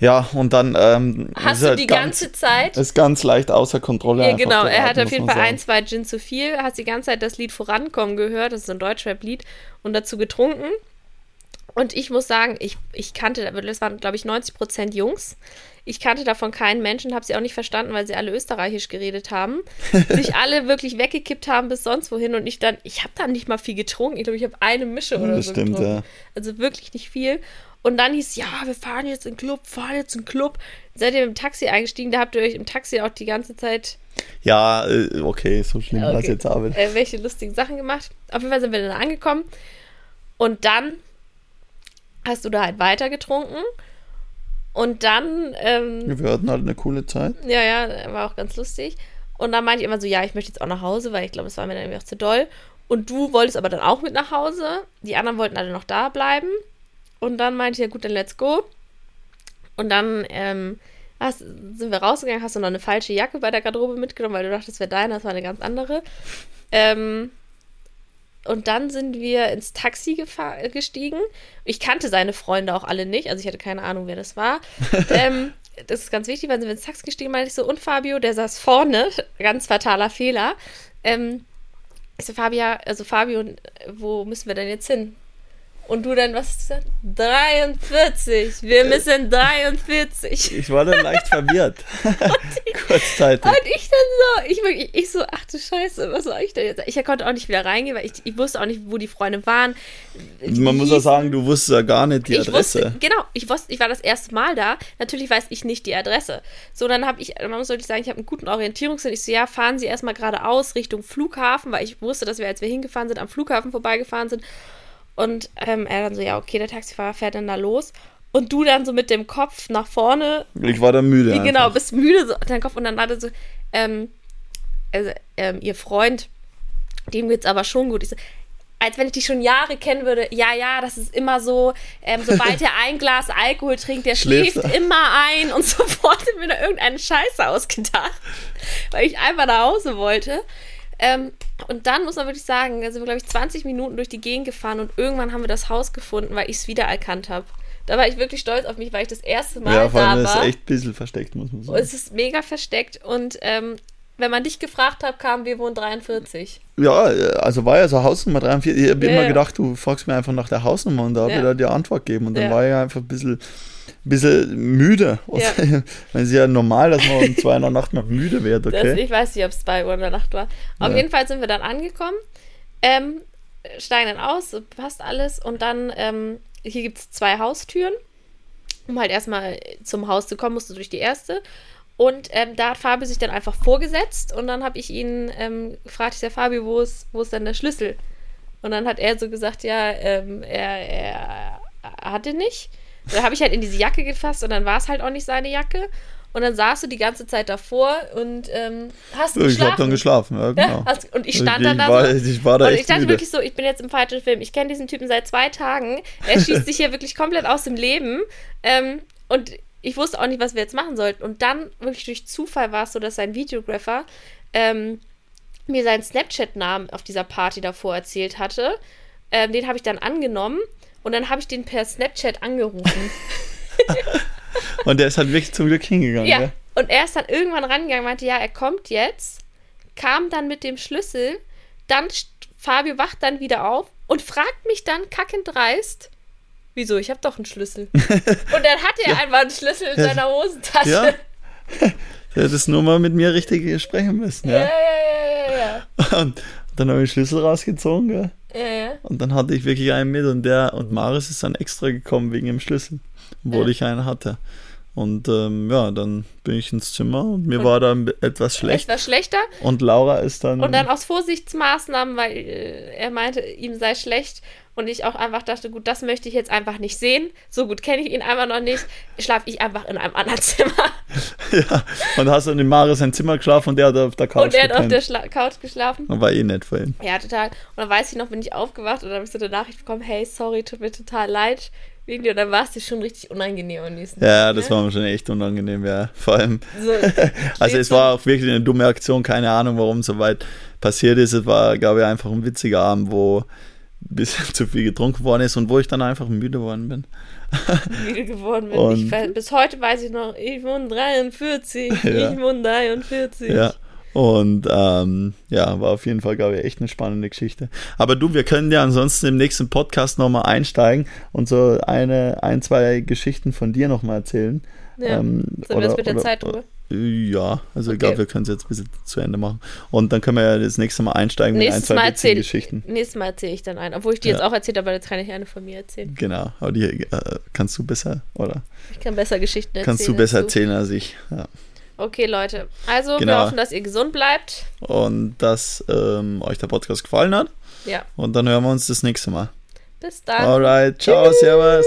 Ja, und dann ähm, hast du halt die ganz, ganze Zeit. Ist ganz leicht außer Kontrolle. Ja, genau. Er hat auf jeden Fall sagen. ein, zwei Gin zu viel. Hast die ganze Zeit das Lied Vorankommen gehört. Das ist ein Deutschrap-Lied. Und dazu getrunken. Und ich muss sagen, ich, ich kannte, das waren, glaube ich, 90 Prozent Jungs. Ich kannte davon keinen Menschen, habe sie auch nicht verstanden, weil sie alle österreichisch geredet haben. <laughs> sich alle wirklich weggekippt haben bis sonst wohin und ich dann, ich habe dann nicht mal viel getrunken. Ich glaube, ich habe eine Mische oder das so stimmt, getrunken. Ja. Also wirklich nicht viel. Und dann hieß, ja, wir fahren jetzt in den Club, fahren jetzt in den Club. Seid ihr im Taxi eingestiegen? Da habt ihr euch im Taxi auch die ganze Zeit. Ja, äh, okay, so schlimm okay. war es jetzt aber. Äh, welche lustigen Sachen gemacht. Auf jeden Fall sind wir dann angekommen. Und dann hast du da halt weiter getrunken. Und dann. Ähm, wir hatten halt eine coole Zeit. Ja, ja, war auch ganz lustig. Und dann meinte ich immer so, ja, ich möchte jetzt auch nach Hause, weil ich glaube, es war mir dann irgendwie auch zu doll. Und du wolltest aber dann auch mit nach Hause. Die anderen wollten alle noch da bleiben. Und dann meinte ich, ja gut, dann let's go. Und dann ähm, hast, sind wir rausgegangen, hast du noch eine falsche Jacke bei der Garderobe mitgenommen, weil du dachtest, das wäre deine, das war eine ganz andere. Ähm, und dann sind wir ins Taxi gestiegen. Ich kannte seine Freunde auch alle nicht, also ich hatte keine Ahnung, wer das war. <laughs> ähm, das ist ganz wichtig, weil sind wir ins Taxi gestiegen, meinte ich so, und Fabio, der saß vorne, <laughs> ganz fataler Fehler. Ähm, ich so, Fabia, also Fabio, wo müssen wir denn jetzt hin? Und du dann, was hast du gesagt? 43. Wir müssen 43. Ich war dann leicht <laughs> verwirrt. <laughs> Kurzzeitig. Und ich dann so, ich, wirklich, ich so, ach du Scheiße, was soll ich denn jetzt? Ich konnte auch nicht wieder reingehen, weil ich, ich wusste auch nicht, wo die Freunde waren. Man muss auch sagen, du wusstest ja gar nicht die ich Adresse. Wusste, genau, ich wusste, ich war das erste Mal da. Natürlich weiß ich nicht die Adresse. So, dann habe ich, man muss wirklich sagen, ich habe einen guten Orientierungssinn. Ich so, ja, fahren Sie erstmal geradeaus Richtung Flughafen, weil ich wusste, dass wir, als wir hingefahren sind, am Flughafen vorbeigefahren sind. Und ähm, er dann so, ja, okay, der Taxifahrer fährt dann da los. Und du dann so mit dem Kopf nach vorne. Ich war dann müde. Genau, einfach. bist müde, so dein Kopf. Und dann war das so, ähm, also, ähm, ihr Freund, dem geht's aber schon gut. Ich so, als wenn ich dich schon Jahre kennen würde. Ja, ja, das ist immer so. Ähm, sobald er ein Glas Alkohol trinkt, der schläft, immer ein und sofort mir da irgendeine Scheiße ausgedacht, weil ich einfach nach Hause wollte. Ähm, und dann muss man wirklich sagen, da sind wir, glaube ich, 20 Minuten durch die Gegend gefahren und irgendwann haben wir das Haus gefunden, weil ich es wiedererkannt habe. Da war ich wirklich stolz auf mich, weil ich das erste Mal ja, vor allem da war. ist echt ein bisschen versteckt, muss man sagen. es ist mega versteckt und ähm, wenn man dich gefragt hat, kam wir wohnen 43. Ja, also war ja so Hausnummer 43. Ich habe ja, immer gedacht, du fragst mir einfach nach der Hausnummer und da habe ja. ich da die Antwort gegeben. Und dann ja. war ich einfach ein bisschen bisschen müde. Ja. <laughs> Wenn es ja normal, dass man um zwei in der Nacht noch müde wird, okay? Das, ich weiß nicht, ob es zwei Uhr in der Nacht war. Auf ja. jeden Fall sind wir dann angekommen, ähm, steigen dann aus, passt alles und dann, ähm, hier gibt es zwei Haustüren. Um halt erstmal zum Haus zu kommen, musst du durch die erste. Und ähm, da hat Fabio sich dann einfach vorgesetzt und dann habe ich ihn ähm, gefragt, ich sage, Fabio, wo ist, wo ist denn der Schlüssel? Und dann hat er so gesagt, ja, ähm, er, er hatte nicht. Dann habe ich halt in diese Jacke gefasst und dann war es halt auch nicht seine Jacke. Und dann saß du die ganze Zeit davor und ähm, hast ja, geschlafen. Ich habe dann geschlafen, ja, genau. Ja, und ich stand ich, dann da war, so. Ich war da und ich dachte müde. wirklich so, ich bin jetzt im falschen Film. Ich kenne diesen Typen seit zwei Tagen. Er <laughs> schießt sich hier wirklich komplett aus dem Leben. Ähm, und ich wusste auch nicht, was wir jetzt machen sollten. Und dann, wirklich durch Zufall war es so, dass sein Videographer ähm, mir seinen Snapchat-Namen auf dieser Party davor erzählt hatte. Ähm, den habe ich dann angenommen und dann habe ich den per Snapchat angerufen. <laughs> und der ist halt wirklich zum Glück hingegangen. Ja. ja. Und er ist dann irgendwann rangegangen, meinte, ja, er kommt jetzt, kam dann mit dem Schlüssel, dann Fabio wacht dann wieder auf und fragt mich dann kackend dreist, wieso, ich habe doch einen Schlüssel. <laughs> und dann hat er ja. einfach einen Schlüssel in seiner Hosentasche. Ja. <laughs> Der hätte es nur mal mit mir richtig sprechen müssen, ja. Ja, ja, ja, ja. Und dann habe ich den Schlüssel rausgezogen, gell? Ja, ja. Und dann hatte ich wirklich einen mit und der und Maris ist dann extra gekommen wegen dem Schlüssel, obwohl ja. ich einen hatte. Und ähm, ja, dann bin ich ins Zimmer und mir und war dann etwas schlecht. Etwas schlechter. Und Laura ist dann. Und dann aus Vorsichtsmaßnahmen, weil äh, er meinte, ihm sei schlecht. Und ich auch einfach dachte, gut, das möchte ich jetzt einfach nicht sehen. So gut kenne ich ihn einfach noch nicht. Schlafe ich einfach in einem anderen <laughs> Zimmer. <laughs> ja, und hast dann in Maris sein Zimmer geschlafen und der hat auf der Couch Und der gepennt. hat auf der Schla Couch geschlafen. Und war eh nett für ihn. Ja, total. Und dann weiß ich noch, bin ich aufgewacht und dann habe ich so eine Nachricht bekommen, hey, sorry, tut mir total leid und dann war es dir schon richtig unangenehm am nächsten Ja, Tag, das ne? war mir schon echt unangenehm, ja. Vor allem, so, <laughs> also es war auch wirklich eine dumme Aktion, keine Ahnung, warum so weit passiert ist. Es war, glaube ich, einfach ein witziger Abend, wo ein bisschen <laughs> zu viel getrunken worden ist und wo ich dann einfach müde geworden bin. <laughs> müde geworden bin. Ich, bis heute weiß ich noch, ich wohne 43, ja. ich wohne 43. Ja. Und ähm, ja, war auf jeden Fall, glaube ich, echt eine spannende Geschichte. Aber du, wir können ja ansonsten im nächsten Podcast nochmal einsteigen und so eine, ein, zwei Geschichten von dir nochmal erzählen. Ja. Ähm, Sind oder, wir jetzt mit der oder, Zeit drüber? Ja, also okay. ich glaube, wir können es jetzt ein bisschen zu Ende machen. Und dann können wir ja das nächste Mal einsteigen nächstes mit ein, zwei erzähl, Geschichten. Nächstes Mal erzähle ich dann einen, obwohl ich die ja. jetzt auch erzählt habe, aber jetzt kann ich eine von mir erzählen. Genau, aber die äh, kannst du besser, oder? Ich kann besser Geschichten erzählen. Kannst du besser erzählen als ich, ja. Okay, Leute. Also, genau. wir hoffen, dass ihr gesund bleibt. Und dass ähm, euch der Podcast gefallen hat. Ja. Und dann hören wir uns das nächste Mal. Bis dann. Alright, ciao, Tschüss. servus.